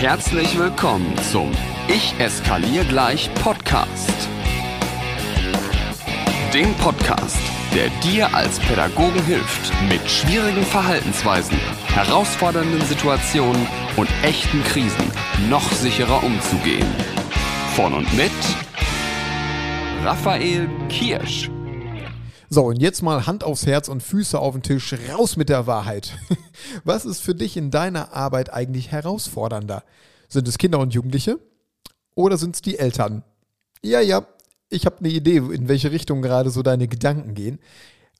Herzlich willkommen zum Ich eskaliere gleich Podcast. Dem Podcast, der dir als Pädagogen hilft, mit schwierigen Verhaltensweisen, herausfordernden Situationen und echten Krisen noch sicherer umzugehen. Von und mit Raphael Kirsch. So, und jetzt mal Hand aufs Herz und Füße auf den Tisch, raus mit der Wahrheit. Was ist für dich in deiner Arbeit eigentlich herausfordernder? Sind es Kinder und Jugendliche oder sind es die Eltern? Ja, ja, ich habe eine Idee, in welche Richtung gerade so deine Gedanken gehen.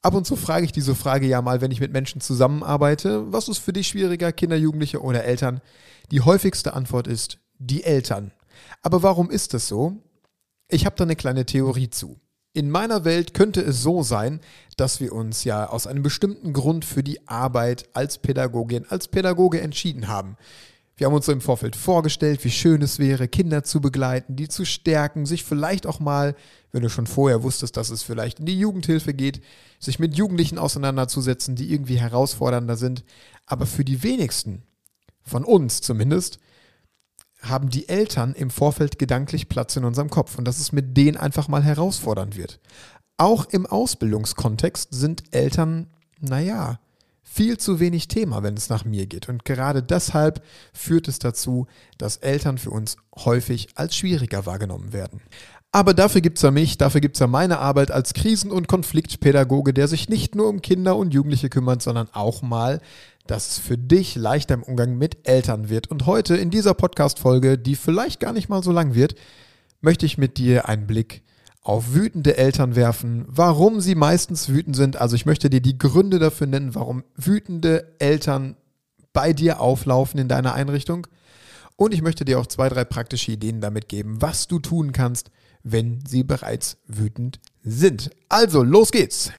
Ab und zu frage ich diese Frage ja mal, wenn ich mit Menschen zusammenarbeite, was ist für dich schwieriger, Kinder, Jugendliche oder Eltern? Die häufigste Antwort ist die Eltern. Aber warum ist das so? Ich habe da eine kleine Theorie zu. In meiner Welt könnte es so sein, dass wir uns ja aus einem bestimmten Grund für die Arbeit als Pädagogin, als Pädagoge entschieden haben. Wir haben uns so im Vorfeld vorgestellt, wie schön es wäre, Kinder zu begleiten, die zu stärken, sich vielleicht auch mal, wenn du schon vorher wusstest, dass es vielleicht in die Jugendhilfe geht, sich mit Jugendlichen auseinanderzusetzen, die irgendwie herausfordernder sind. Aber für die wenigsten, von uns zumindest, haben die Eltern im Vorfeld gedanklich Platz in unserem Kopf und dass es mit denen einfach mal herausfordernd wird. Auch im Ausbildungskontext sind Eltern, naja, viel zu wenig Thema, wenn es nach mir geht. Und gerade deshalb führt es dazu, dass Eltern für uns häufig als schwieriger wahrgenommen werden. Aber dafür gibt es ja mich, dafür gibt es ja meine Arbeit als Krisen- und Konfliktpädagoge, der sich nicht nur um Kinder und Jugendliche kümmert, sondern auch mal dass es für dich leichter im Umgang mit Eltern wird. Und heute in dieser Podcast-Folge, die vielleicht gar nicht mal so lang wird, möchte ich mit dir einen Blick auf wütende Eltern werfen, warum sie meistens wütend sind. Also ich möchte dir die Gründe dafür nennen, warum wütende Eltern bei dir auflaufen in deiner Einrichtung. Und ich möchte dir auch zwei, drei praktische Ideen damit geben, was du tun kannst, wenn sie bereits wütend sind. Also, los geht's!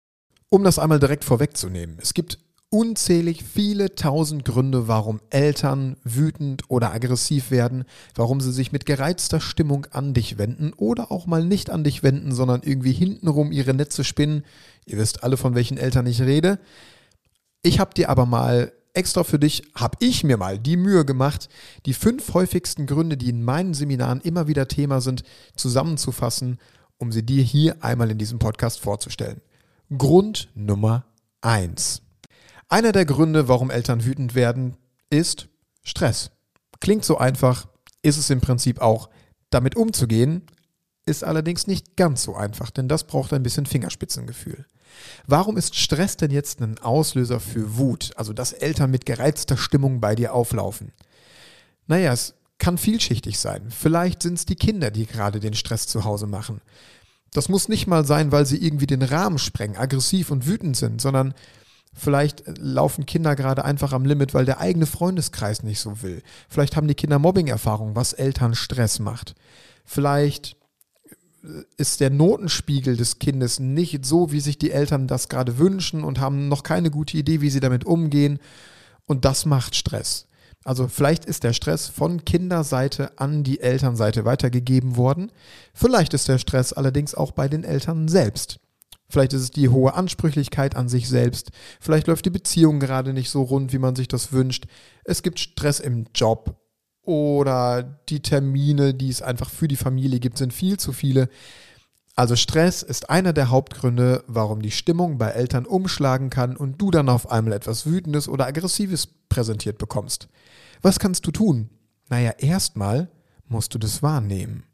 Um das einmal direkt vorwegzunehmen. Es gibt unzählig viele tausend Gründe, warum Eltern wütend oder aggressiv werden, warum sie sich mit gereizter Stimmung an dich wenden oder auch mal nicht an dich wenden, sondern irgendwie hintenrum ihre Netze spinnen. Ihr wisst alle, von welchen Eltern ich rede. Ich habe dir aber mal extra für dich, habe ich mir mal die Mühe gemacht, die fünf häufigsten Gründe, die in meinen Seminaren immer wieder Thema sind, zusammenzufassen, um sie dir hier einmal in diesem Podcast vorzustellen. Grund Nummer eins. Einer der Gründe, warum Eltern wütend werden, ist Stress. Klingt so einfach, ist es im Prinzip auch. Damit umzugehen, ist allerdings nicht ganz so einfach, denn das braucht ein bisschen Fingerspitzengefühl. Warum ist Stress denn jetzt ein Auslöser für Wut, also dass Eltern mit gereizter Stimmung bei dir auflaufen? Naja, es kann vielschichtig sein. Vielleicht sind es die Kinder, die gerade den Stress zu Hause machen. Das muss nicht mal sein, weil sie irgendwie den Rahmen sprengen, aggressiv und wütend sind, sondern Vielleicht laufen Kinder gerade einfach am Limit, weil der eigene Freundeskreis nicht so will. Vielleicht haben die Kinder Mobbing-Erfahrung, was Eltern Stress macht. Vielleicht ist der Notenspiegel des Kindes nicht so, wie sich die Eltern das gerade wünschen und haben noch keine gute Idee, wie sie damit umgehen. Und das macht Stress. Also vielleicht ist der Stress von Kinderseite an die Elternseite weitergegeben worden. Vielleicht ist der Stress allerdings auch bei den Eltern selbst. Vielleicht ist es die hohe Ansprüchlichkeit an sich selbst. Vielleicht läuft die Beziehung gerade nicht so rund, wie man sich das wünscht. Es gibt Stress im Job oder die Termine, die es einfach für die Familie gibt, sind viel zu viele. Also Stress ist einer der Hauptgründe, warum die Stimmung bei Eltern umschlagen kann und du dann auf einmal etwas Wütendes oder Aggressives präsentiert bekommst. Was kannst du tun? Naja, erstmal musst du das wahrnehmen.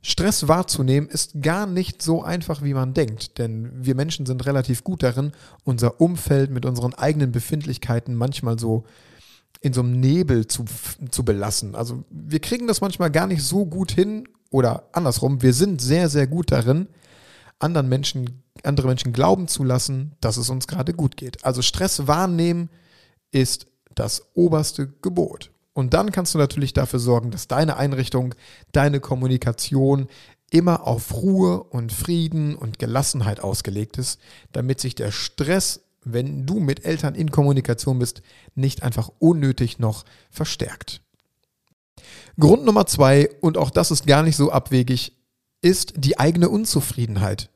Stress wahrzunehmen ist gar nicht so einfach, wie man denkt, denn wir Menschen sind relativ gut darin, unser Umfeld mit unseren eigenen Befindlichkeiten manchmal so in so einem Nebel zu, zu belassen. Also wir kriegen das manchmal gar nicht so gut hin oder andersrum, wir sind sehr, sehr gut darin, anderen Menschen, andere Menschen glauben zu lassen, dass es uns gerade gut geht. Also Stress wahrnehmen ist das oberste Gebot. Und dann kannst du natürlich dafür sorgen, dass deine Einrichtung, deine Kommunikation immer auf Ruhe und Frieden und Gelassenheit ausgelegt ist, damit sich der Stress, wenn du mit Eltern in Kommunikation bist, nicht einfach unnötig noch verstärkt. Grund Nummer zwei, und auch das ist gar nicht so abwegig, ist die eigene Unzufriedenheit.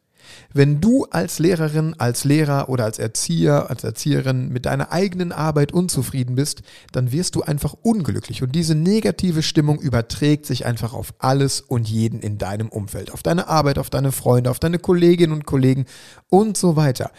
Wenn du als Lehrerin, als Lehrer oder als Erzieher, als Erzieherin mit deiner eigenen Arbeit unzufrieden bist, dann wirst du einfach unglücklich und diese negative Stimmung überträgt sich einfach auf alles und jeden in deinem Umfeld, auf deine Arbeit, auf deine Freunde, auf deine Kolleginnen und Kollegen und so weiter.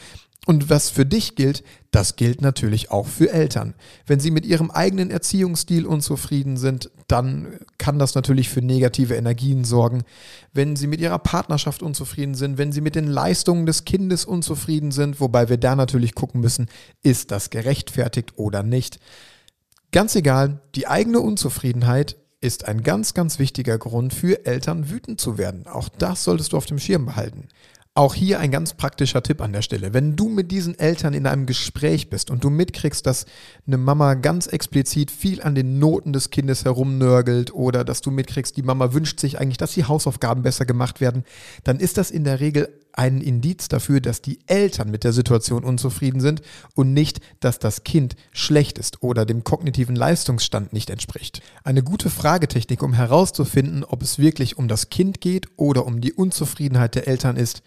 Und was für dich gilt, das gilt natürlich auch für Eltern. Wenn sie mit ihrem eigenen Erziehungsstil unzufrieden sind, dann kann das natürlich für negative Energien sorgen. Wenn sie mit ihrer Partnerschaft unzufrieden sind, wenn sie mit den Leistungen des Kindes unzufrieden sind, wobei wir da natürlich gucken müssen, ist das gerechtfertigt oder nicht. Ganz egal, die eigene Unzufriedenheit ist ein ganz, ganz wichtiger Grund für Eltern wütend zu werden. Auch das solltest du auf dem Schirm behalten. Auch hier ein ganz praktischer Tipp an der Stelle. Wenn du mit diesen Eltern in einem Gespräch bist und du mitkriegst, dass eine Mama ganz explizit viel an den Noten des Kindes herumnörgelt oder dass du mitkriegst, die Mama wünscht sich eigentlich, dass die Hausaufgaben besser gemacht werden, dann ist das in der Regel ein Indiz dafür, dass die Eltern mit der Situation unzufrieden sind und nicht, dass das Kind schlecht ist oder dem kognitiven Leistungsstand nicht entspricht. Eine gute Fragetechnik, um herauszufinden, ob es wirklich um das Kind geht oder um die Unzufriedenheit der Eltern ist.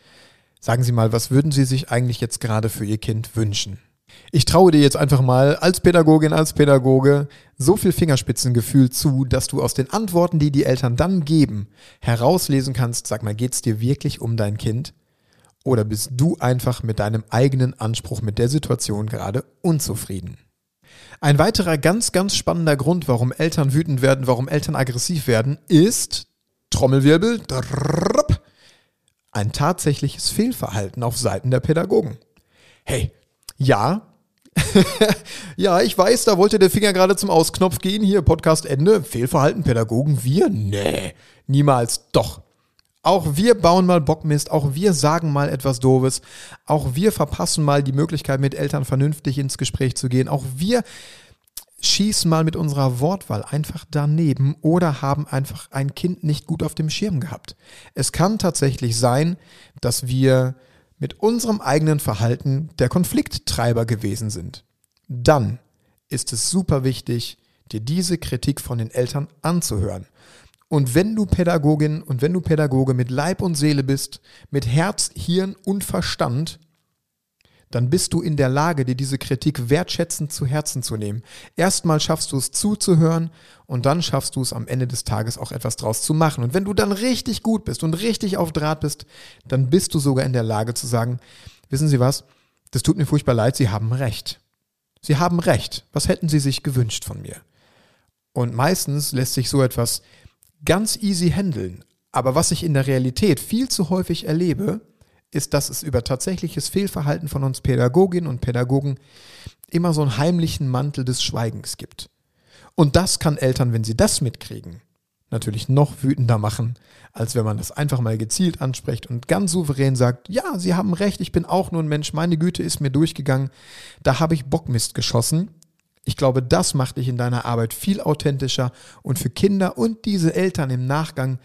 Sagen Sie mal, was würden Sie sich eigentlich jetzt gerade für Ihr Kind wünschen? Ich traue dir jetzt einfach mal als Pädagogin, als Pädagoge so viel Fingerspitzengefühl zu, dass du aus den Antworten, die die Eltern dann geben, herauslesen kannst, sag mal, geht es dir wirklich um dein Kind? Oder bist du einfach mit deinem eigenen Anspruch mit der Situation gerade unzufrieden? Ein weiterer ganz, ganz spannender Grund, warum Eltern wütend werden, warum Eltern aggressiv werden, ist Trommelwirbel, drrrp, ein tatsächliches Fehlverhalten auf Seiten der Pädagogen. Hey, ja, ja, ich weiß, da wollte der Finger gerade zum Ausknopf gehen. Hier, Podcast Ende. Fehlverhalten, Pädagogen, wir? Nee, niemals. Doch. Auch wir bauen mal Bockmist, auch wir sagen mal etwas Doofes, auch wir verpassen mal die Möglichkeit, mit Eltern vernünftig ins Gespräch zu gehen, auch wir schießen mal mit unserer Wortwahl einfach daneben oder haben einfach ein Kind nicht gut auf dem Schirm gehabt. Es kann tatsächlich sein, dass wir mit unserem eigenen Verhalten der Konflikttreiber gewesen sind. Dann ist es super wichtig, dir diese Kritik von den Eltern anzuhören. Und wenn du Pädagogin und wenn du Pädagoge mit Leib und Seele bist, mit Herz, Hirn und Verstand, dann bist du in der Lage, dir diese Kritik wertschätzend zu Herzen zu nehmen. Erstmal schaffst du es zuzuhören und dann schaffst du es am Ende des Tages auch etwas draus zu machen. Und wenn du dann richtig gut bist und richtig auf Draht bist, dann bist du sogar in der Lage zu sagen, wissen Sie was, das tut mir furchtbar leid, Sie haben recht. Sie haben recht. Was hätten Sie sich gewünscht von mir? Und meistens lässt sich so etwas ganz easy handeln. Aber was ich in der Realität viel zu häufig erlebe, ist, dass es über tatsächliches Fehlverhalten von uns Pädagoginnen und Pädagogen immer so einen heimlichen Mantel des Schweigens gibt. Und das kann Eltern, wenn sie das mitkriegen, natürlich noch wütender machen, als wenn man das einfach mal gezielt anspricht und ganz souverän sagt, ja, Sie haben recht, ich bin auch nur ein Mensch, meine Güte ist mir durchgegangen, da habe ich Bockmist geschossen ich glaube, das macht dich in deiner Arbeit viel authentischer und für Kinder und diese Eltern im Nachgang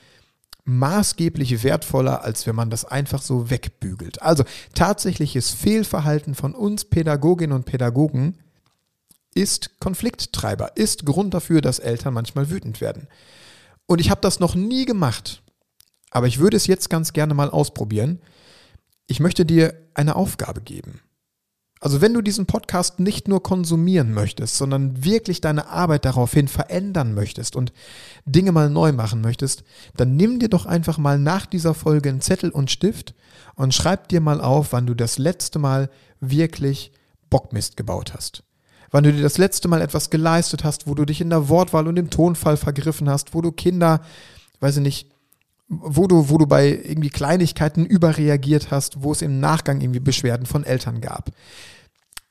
maßgeblich wertvoller, als wenn man das einfach so wegbügelt. Also tatsächliches Fehlverhalten von uns Pädagoginnen und Pädagogen ist Konflikttreiber, ist Grund dafür, dass Eltern manchmal wütend werden. Und ich habe das noch nie gemacht, aber ich würde es jetzt ganz gerne mal ausprobieren. Ich möchte dir eine Aufgabe geben. Also wenn du diesen Podcast nicht nur konsumieren möchtest, sondern wirklich deine Arbeit daraufhin verändern möchtest und Dinge mal neu machen möchtest, dann nimm dir doch einfach mal nach dieser Folge einen Zettel und Stift und schreib dir mal auf, wann du das letzte Mal wirklich Bockmist gebaut hast. Wann du dir das letzte Mal etwas geleistet hast, wo du dich in der Wortwahl und im Tonfall vergriffen hast, wo du Kinder, weiß ich nicht, wo du, wo du bei irgendwie Kleinigkeiten überreagiert hast, wo es im Nachgang irgendwie Beschwerden von Eltern gab.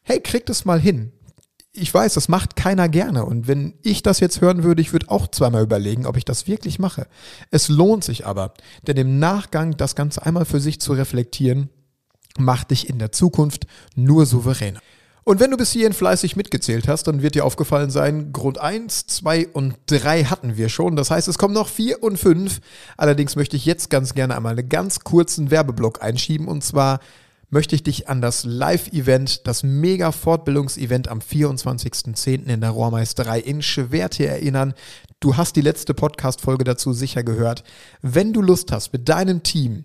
Hey, krieg das mal hin. Ich weiß, das macht keiner gerne. Und wenn ich das jetzt hören würde, ich würde auch zweimal überlegen, ob ich das wirklich mache. Es lohnt sich aber, denn im Nachgang das Ganze einmal für sich zu reflektieren, macht dich in der Zukunft nur souveräner. Und wenn du bis hierhin fleißig mitgezählt hast, dann wird dir aufgefallen sein, Grund 1, 2 und 3 hatten wir schon. Das heißt, es kommen noch 4 und 5. Allerdings möchte ich jetzt ganz gerne einmal einen ganz kurzen Werbeblock einschieben. Und zwar möchte ich dich an das Live-Event, das Mega-Fortbildungsevent am 24.10. in der Rohrmeisterei in Schwerte erinnern. Du hast die letzte Podcast-Folge dazu sicher gehört. Wenn du Lust hast, mit deinem Team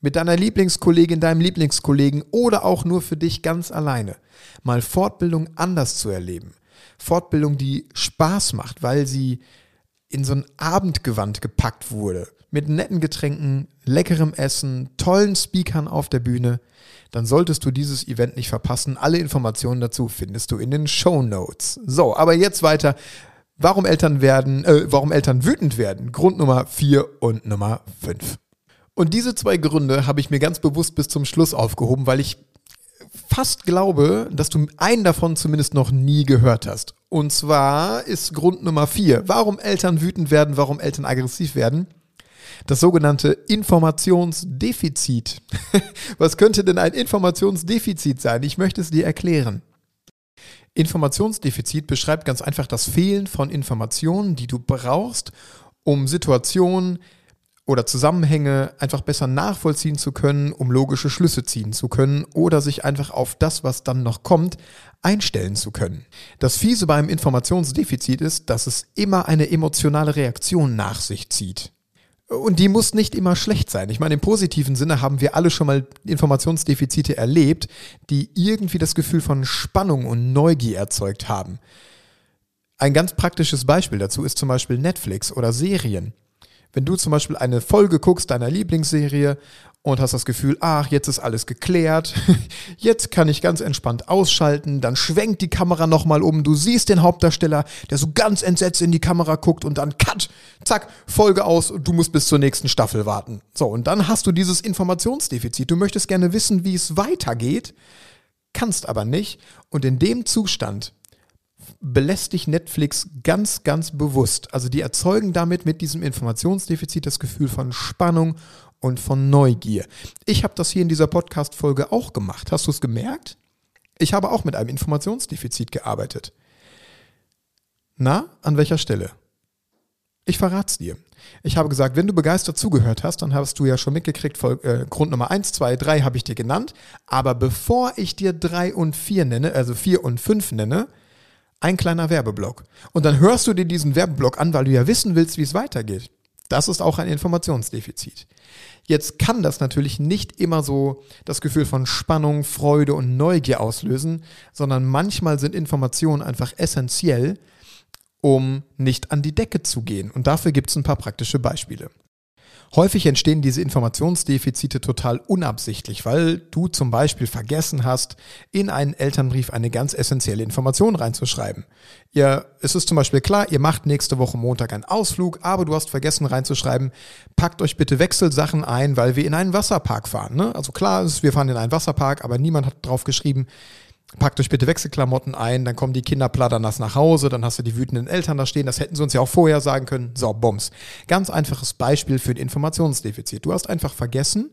mit deiner Lieblingskollegin, deinem Lieblingskollegen oder auch nur für dich ganz alleine, mal Fortbildung anders zu erleben. Fortbildung, die Spaß macht, weil sie in so ein Abendgewand gepackt wurde. Mit netten Getränken, leckerem Essen, tollen Speakern auf der Bühne. Dann solltest du dieses Event nicht verpassen. Alle Informationen dazu findest du in den Show Notes. So, aber jetzt weiter. Warum Eltern werden, äh, warum Eltern wütend werden? Grund Nummer 4 und Nummer 5. Und diese zwei Gründe habe ich mir ganz bewusst bis zum Schluss aufgehoben, weil ich fast glaube, dass du einen davon zumindest noch nie gehört hast. Und zwar ist Grund Nummer vier, warum Eltern wütend werden, warum Eltern aggressiv werden. Das sogenannte Informationsdefizit. Was könnte denn ein Informationsdefizit sein? Ich möchte es dir erklären. Informationsdefizit beschreibt ganz einfach das Fehlen von Informationen, die du brauchst, um Situationen, oder Zusammenhänge einfach besser nachvollziehen zu können, um logische Schlüsse ziehen zu können oder sich einfach auf das, was dann noch kommt, einstellen zu können. Das Fiese beim Informationsdefizit ist, dass es immer eine emotionale Reaktion nach sich zieht. Und die muss nicht immer schlecht sein. Ich meine, im positiven Sinne haben wir alle schon mal Informationsdefizite erlebt, die irgendwie das Gefühl von Spannung und Neugier erzeugt haben. Ein ganz praktisches Beispiel dazu ist zum Beispiel Netflix oder Serien. Wenn du zum Beispiel eine Folge guckst deiner Lieblingsserie und hast das Gefühl, ach, jetzt ist alles geklärt, jetzt kann ich ganz entspannt ausschalten, dann schwenkt die Kamera nochmal um, du siehst den Hauptdarsteller, der so ganz entsetzt in die Kamera guckt und dann cut, zack, Folge aus und du musst bis zur nächsten Staffel warten. So, und dann hast du dieses Informationsdefizit. Du möchtest gerne wissen, wie es weitergeht, kannst aber nicht. Und in dem Zustand belästigt Netflix ganz, ganz bewusst. Also die erzeugen damit mit diesem Informationsdefizit das Gefühl von Spannung und von Neugier. Ich habe das hier in dieser Podcast-Folge auch gemacht. Hast du es gemerkt? Ich habe auch mit einem Informationsdefizit gearbeitet. Na, an welcher Stelle? Ich verrate es dir. Ich habe gesagt, wenn du begeistert zugehört hast, dann hast du ja schon mitgekriegt, äh, Grund Nummer 1, 2, 3 habe ich dir genannt. Aber bevor ich dir 3 und 4 nenne, also 4 und 5 nenne, ein kleiner Werbeblock. Und dann hörst du dir diesen Werbeblock an, weil du ja wissen willst, wie es weitergeht. Das ist auch ein Informationsdefizit. Jetzt kann das natürlich nicht immer so das Gefühl von Spannung, Freude und Neugier auslösen, sondern manchmal sind Informationen einfach essentiell, um nicht an die Decke zu gehen. Und dafür gibt es ein paar praktische Beispiele. Häufig entstehen diese Informationsdefizite total unabsichtlich, weil du zum Beispiel vergessen hast, in einen Elternbrief eine ganz essentielle Information reinzuschreiben. Ihr, es ist zum Beispiel klar, ihr macht nächste Woche Montag einen Ausflug, aber du hast vergessen reinzuschreiben, packt euch bitte Wechselsachen ein, weil wir in einen Wasserpark fahren. Ne? Also klar ist, wir fahren in einen Wasserpark, aber niemand hat drauf geschrieben, packt euch bitte Wechselklamotten ein, dann kommen die Kinder platternass nach Hause, dann hast du die wütenden Eltern da stehen, das hätten sie uns ja auch vorher sagen können. So, Bums. Ganz einfaches Beispiel für ein Informationsdefizit. Du hast einfach vergessen,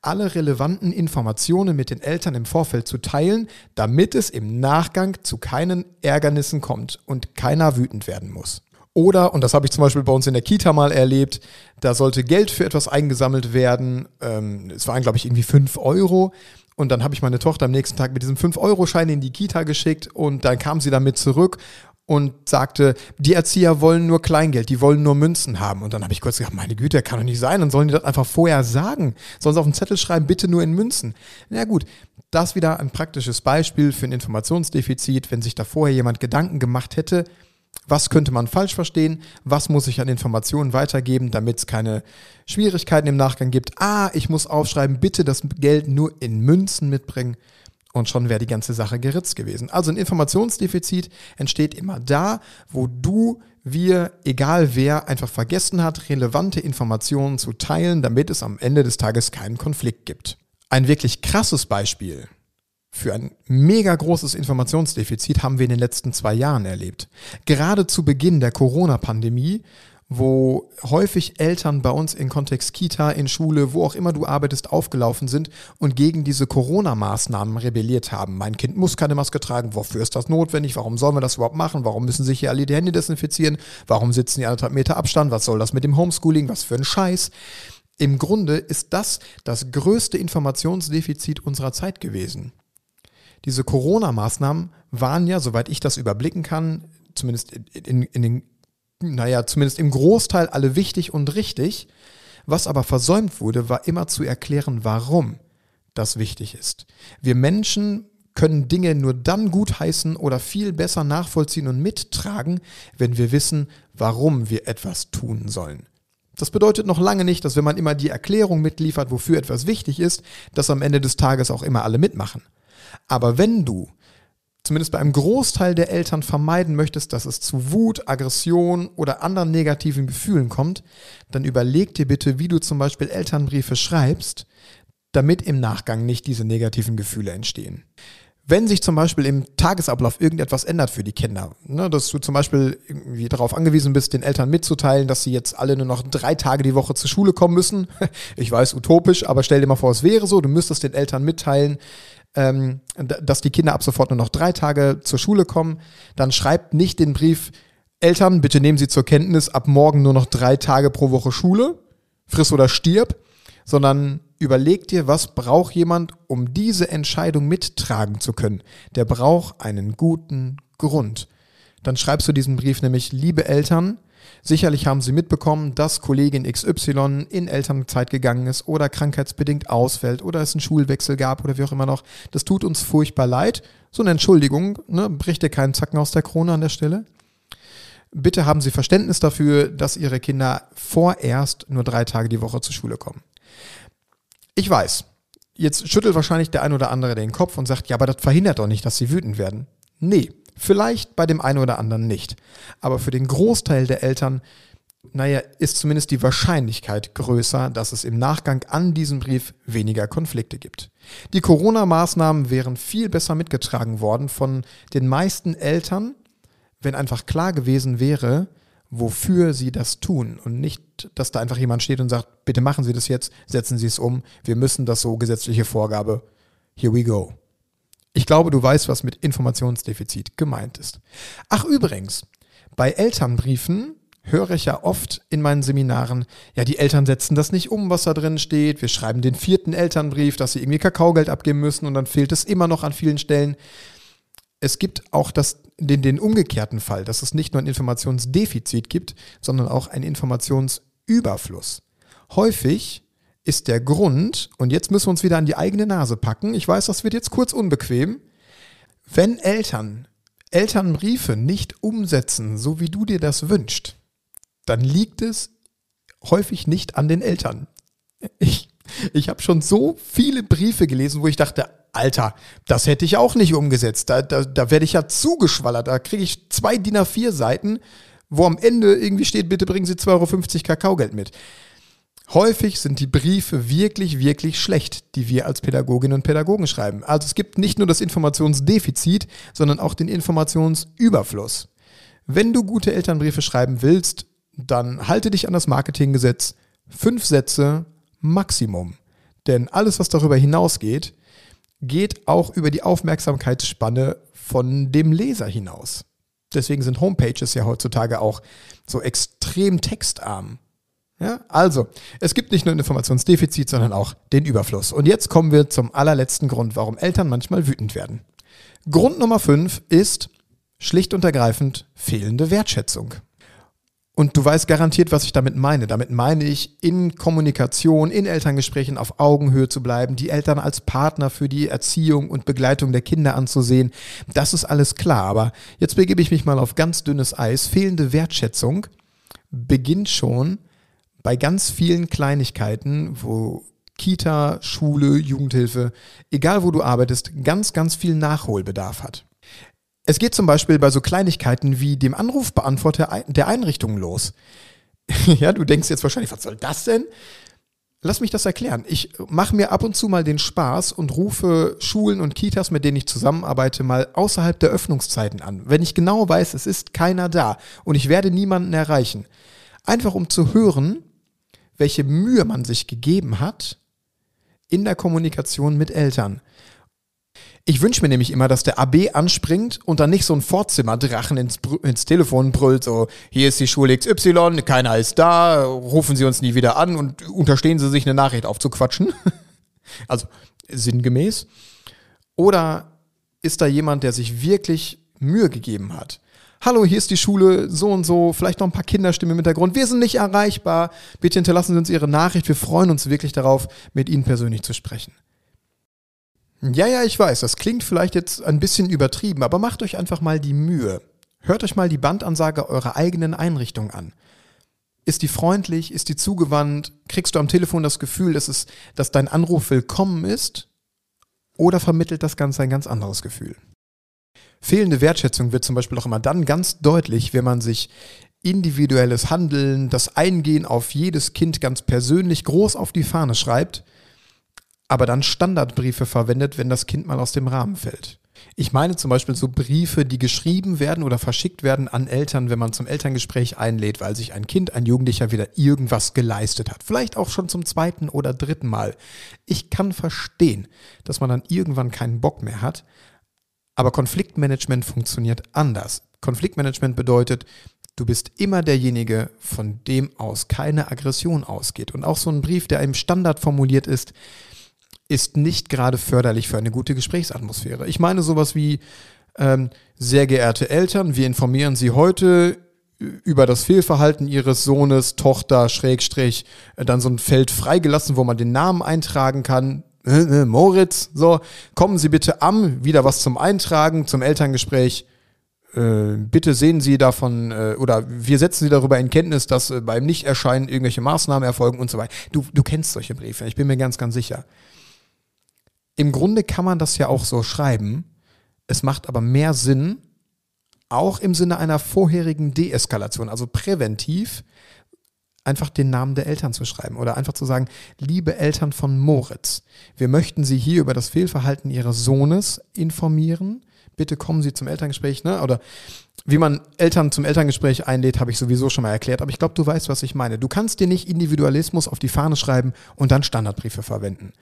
alle relevanten Informationen mit den Eltern im Vorfeld zu teilen, damit es im Nachgang zu keinen Ärgernissen kommt und keiner wütend werden muss. Oder, und das habe ich zum Beispiel bei uns in der Kita mal erlebt, da sollte Geld für etwas eingesammelt werden. Ähm, es waren, glaube ich, irgendwie 5 Euro. Und dann habe ich meine Tochter am nächsten Tag mit diesem 5-Euro-Schein in die Kita geschickt und dann kam sie damit zurück und sagte, die Erzieher wollen nur Kleingeld, die wollen nur Münzen haben. Und dann habe ich kurz gesagt, meine Güte, kann doch nicht sein. Dann sollen die das einfach vorher sagen. Sollen sie auf den Zettel schreiben, bitte nur in Münzen. Na gut, das wieder ein praktisches Beispiel für ein Informationsdefizit. Wenn sich da vorher jemand Gedanken gemacht hätte, was könnte man falsch verstehen? Was muss ich an Informationen weitergeben, damit es keine Schwierigkeiten im Nachgang gibt? Ah, ich muss aufschreiben, bitte das Geld nur in Münzen mitbringen. Und schon wäre die ganze Sache geritzt gewesen. Also ein Informationsdefizit entsteht immer da, wo du, wir, egal wer, einfach vergessen hat, relevante Informationen zu teilen, damit es am Ende des Tages keinen Konflikt gibt. Ein wirklich krasses Beispiel für ein mega großes Informationsdefizit haben wir in den letzten zwei Jahren erlebt. Gerade zu Beginn der Corona-Pandemie, wo häufig Eltern bei uns in Kontext Kita, in Schule, wo auch immer du arbeitest, aufgelaufen sind und gegen diese Corona-Maßnahmen rebelliert haben. Mein Kind muss keine Maske tragen. Wofür ist das notwendig? Warum sollen wir das überhaupt machen? Warum müssen sich hier alle die Hände desinfizieren? Warum sitzen die anderthalb Meter Abstand? Was soll das mit dem Homeschooling? Was für ein Scheiß? Im Grunde ist das das größte Informationsdefizit unserer Zeit gewesen diese Corona-Maßnahmen waren ja, soweit ich das überblicken kann, zumindest in, in, den, naja, zumindest im Großteil alle wichtig und richtig, Was aber versäumt wurde, war immer zu erklären, warum das wichtig ist. Wir Menschen können Dinge nur dann gutheißen oder viel besser nachvollziehen und mittragen, wenn wir wissen, warum wir etwas tun sollen. Das bedeutet noch lange nicht, dass wenn man immer die Erklärung mitliefert, wofür etwas wichtig ist, dass am Ende des Tages auch immer alle mitmachen. Aber wenn du zumindest bei einem Großteil der Eltern vermeiden möchtest, dass es zu Wut, Aggression oder anderen negativen Gefühlen kommt, dann überleg dir bitte, wie du zum Beispiel Elternbriefe schreibst, damit im Nachgang nicht diese negativen Gefühle entstehen. Wenn sich zum Beispiel im Tagesablauf irgendetwas ändert für die Kinder, ne, dass du zum Beispiel irgendwie darauf angewiesen bist, den Eltern mitzuteilen, dass sie jetzt alle nur noch drei Tage die Woche zur Schule kommen müssen. Ich weiß, utopisch, aber stell dir mal vor, es wäre so, du müsstest den Eltern mitteilen, ähm, dass die Kinder ab sofort nur noch drei Tage zur Schule kommen, dann schreibt nicht den Brief, Eltern, bitte nehmen Sie zur Kenntnis, ab morgen nur noch drei Tage pro Woche Schule, friss oder stirb, sondern überleg dir, was braucht jemand, um diese Entscheidung mittragen zu können. Der braucht einen guten Grund. Dann schreibst du diesen Brief nämlich, liebe Eltern, sicherlich haben Sie mitbekommen, dass Kollegin XY in Elternzeit gegangen ist oder krankheitsbedingt ausfällt oder es einen Schulwechsel gab oder wie auch immer noch. Das tut uns furchtbar leid. So eine Entschuldigung, ne, bricht dir keinen Zacken aus der Krone an der Stelle. Bitte haben Sie Verständnis dafür, dass Ihre Kinder vorerst nur drei Tage die Woche zur Schule kommen. Ich weiß, jetzt schüttelt wahrscheinlich der ein oder andere den Kopf und sagt, ja, aber das verhindert doch nicht, dass sie wütend werden. Nee, vielleicht bei dem einen oder anderen nicht. Aber für den Großteil der Eltern, naja, ist zumindest die Wahrscheinlichkeit größer, dass es im Nachgang an diesem Brief weniger Konflikte gibt. Die Corona-Maßnahmen wären viel besser mitgetragen worden von den meisten Eltern, wenn einfach klar gewesen wäre, wofür sie das tun und nicht, dass da einfach jemand steht und sagt, bitte machen Sie das jetzt, setzen Sie es um, wir müssen das so gesetzliche Vorgabe. Here we go. Ich glaube, du weißt, was mit Informationsdefizit gemeint ist. Ach übrigens, bei Elternbriefen höre ich ja oft in meinen Seminaren, ja, die Eltern setzen das nicht um, was da drin steht. Wir schreiben den vierten Elternbrief, dass sie irgendwie Kakaogeld abgeben müssen und dann fehlt es immer noch an vielen Stellen. Es gibt auch das den, den umgekehrten Fall, dass es nicht nur ein Informationsdefizit gibt, sondern auch ein Informationsüberfluss. Häufig ist der Grund, und jetzt müssen wir uns wieder an die eigene Nase packen, ich weiß, das wird jetzt kurz unbequem, wenn Eltern Elternbriefe nicht umsetzen, so wie du dir das wünschst, dann liegt es häufig nicht an den Eltern. Ich, ich habe schon so viele Briefe gelesen, wo ich dachte, Alter, das hätte ich auch nicht umgesetzt. Da, da, da werde ich ja zugeschwallert. Da kriege ich zwei DIN A4 Seiten, wo am Ende irgendwie steht, bitte bringen Sie 2,50 Euro Kakaogeld mit. Häufig sind die Briefe wirklich, wirklich schlecht, die wir als Pädagoginnen und Pädagogen schreiben. Also es gibt nicht nur das Informationsdefizit, sondern auch den Informationsüberfluss. Wenn du gute Elternbriefe schreiben willst, dann halte dich an das Marketinggesetz. Fünf Sätze Maximum. Denn alles, was darüber hinausgeht, geht auch über die Aufmerksamkeitsspanne von dem Leser hinaus. Deswegen sind Homepages ja heutzutage auch so extrem textarm. Ja, also, es gibt nicht nur ein Informationsdefizit, sondern auch den Überfluss. Und jetzt kommen wir zum allerletzten Grund, warum Eltern manchmal wütend werden. Grund Nummer 5 ist schlicht und ergreifend fehlende Wertschätzung. Und du weißt garantiert, was ich damit meine. Damit meine ich, in Kommunikation, in Elterngesprächen auf Augenhöhe zu bleiben, die Eltern als Partner für die Erziehung und Begleitung der Kinder anzusehen. Das ist alles klar. Aber jetzt begebe ich mich mal auf ganz dünnes Eis. Fehlende Wertschätzung beginnt schon bei ganz vielen Kleinigkeiten, wo Kita, Schule, Jugendhilfe, egal wo du arbeitest, ganz, ganz viel Nachholbedarf hat. Es geht zum Beispiel bei so Kleinigkeiten wie dem Anrufbeantworter der Einrichtungen los. ja, du denkst jetzt wahrscheinlich, was soll das denn? Lass mich das erklären. Ich mache mir ab und zu mal den Spaß und rufe Schulen und Kitas, mit denen ich zusammenarbeite, mal außerhalb der Öffnungszeiten an. Wenn ich genau weiß, es ist keiner da und ich werde niemanden erreichen. Einfach um zu hören, welche Mühe man sich gegeben hat in der Kommunikation mit Eltern. Ich wünsche mir nämlich immer, dass der AB anspringt und dann nicht so ein Vorzimmerdrachen ins, ins Telefon brüllt, so, hier ist die Schule XY, keiner ist da, rufen Sie uns nie wieder an und unterstehen Sie sich eine Nachricht aufzuquatschen. also sinngemäß. Oder ist da jemand, der sich wirklich Mühe gegeben hat? Hallo, hier ist die Schule, so und so, vielleicht noch ein paar Kinderstimmen im Hintergrund. Wir sind nicht erreichbar. Bitte hinterlassen Sie uns Ihre Nachricht. Wir freuen uns wirklich darauf, mit Ihnen persönlich zu sprechen. Ja, ja, ich weiß, das klingt vielleicht jetzt ein bisschen übertrieben, aber macht euch einfach mal die Mühe. Hört euch mal die Bandansage eurer eigenen Einrichtung an. Ist die freundlich? Ist die zugewandt? Kriegst du am Telefon das Gefühl, dass, es, dass dein Anruf willkommen ist? Oder vermittelt das Ganze ein ganz anderes Gefühl? Fehlende Wertschätzung wird zum Beispiel auch immer dann ganz deutlich, wenn man sich individuelles Handeln, das Eingehen auf jedes Kind ganz persönlich groß auf die Fahne schreibt, aber dann Standardbriefe verwendet, wenn das Kind mal aus dem Rahmen fällt. Ich meine zum Beispiel so Briefe, die geschrieben werden oder verschickt werden an Eltern, wenn man zum Elterngespräch einlädt, weil sich ein Kind, ein Jugendlicher wieder irgendwas geleistet hat. Vielleicht auch schon zum zweiten oder dritten Mal. Ich kann verstehen, dass man dann irgendwann keinen Bock mehr hat, aber Konfliktmanagement funktioniert anders. Konfliktmanagement bedeutet, du bist immer derjenige, von dem aus keine Aggression ausgeht. Und auch so ein Brief, der im Standard formuliert ist, ist nicht gerade förderlich für eine gute Gesprächsatmosphäre. Ich meine sowas wie, ähm, sehr geehrte Eltern, wir informieren Sie heute über das Fehlverhalten Ihres Sohnes, Tochter, Schrägstrich, äh, dann so ein Feld freigelassen, wo man den Namen eintragen kann. Moritz, so, kommen Sie bitte am, wieder was zum Eintragen, zum Elterngespräch. Äh, bitte sehen Sie davon, äh, oder wir setzen Sie darüber in Kenntnis, dass äh, beim Nichterscheinen irgendwelche Maßnahmen erfolgen und so weiter. Du, du kennst solche Briefe, ich bin mir ganz, ganz sicher. Im Grunde kann man das ja auch so schreiben. Es macht aber mehr Sinn, auch im Sinne einer vorherigen Deeskalation, also präventiv, einfach den Namen der Eltern zu schreiben oder einfach zu sagen, liebe Eltern von Moritz, wir möchten Sie hier über das Fehlverhalten Ihres Sohnes informieren. Bitte kommen Sie zum Elterngespräch, ne? Oder wie man Eltern zum Elterngespräch einlädt, habe ich sowieso schon mal erklärt. Aber ich glaube, du weißt, was ich meine. Du kannst dir nicht Individualismus auf die Fahne schreiben und dann Standardbriefe verwenden.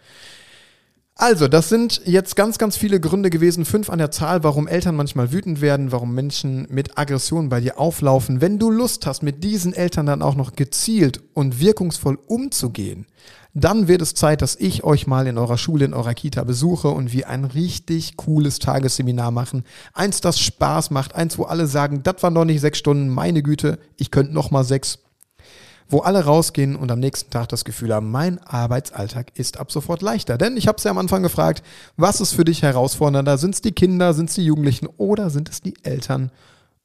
Also, das sind jetzt ganz, ganz viele Gründe gewesen, fünf an der Zahl, warum Eltern manchmal wütend werden, warum Menschen mit Aggression bei dir auflaufen. Wenn du Lust hast, mit diesen Eltern dann auch noch gezielt und wirkungsvoll umzugehen, dann wird es Zeit, dass ich euch mal in eurer Schule, in eurer Kita besuche und wir ein richtig cooles Tagesseminar machen. Eins, das Spaß macht, eins, wo alle sagen, das waren doch nicht sechs Stunden, meine Güte, ich könnte noch mal sechs wo alle rausgehen und am nächsten Tag das Gefühl haben, mein Arbeitsalltag ist ab sofort leichter. Denn ich habe es ja am Anfang gefragt, was ist für dich herausfordernder? Sind es die Kinder, sind es die Jugendlichen oder sind es die Eltern?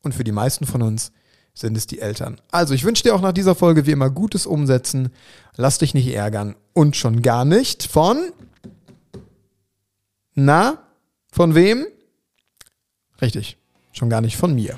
Und für die meisten von uns sind es die Eltern. Also ich wünsche dir auch nach dieser Folge wie immer gutes Umsetzen. Lass dich nicht ärgern und schon gar nicht von... Na, von wem? Richtig, schon gar nicht von mir.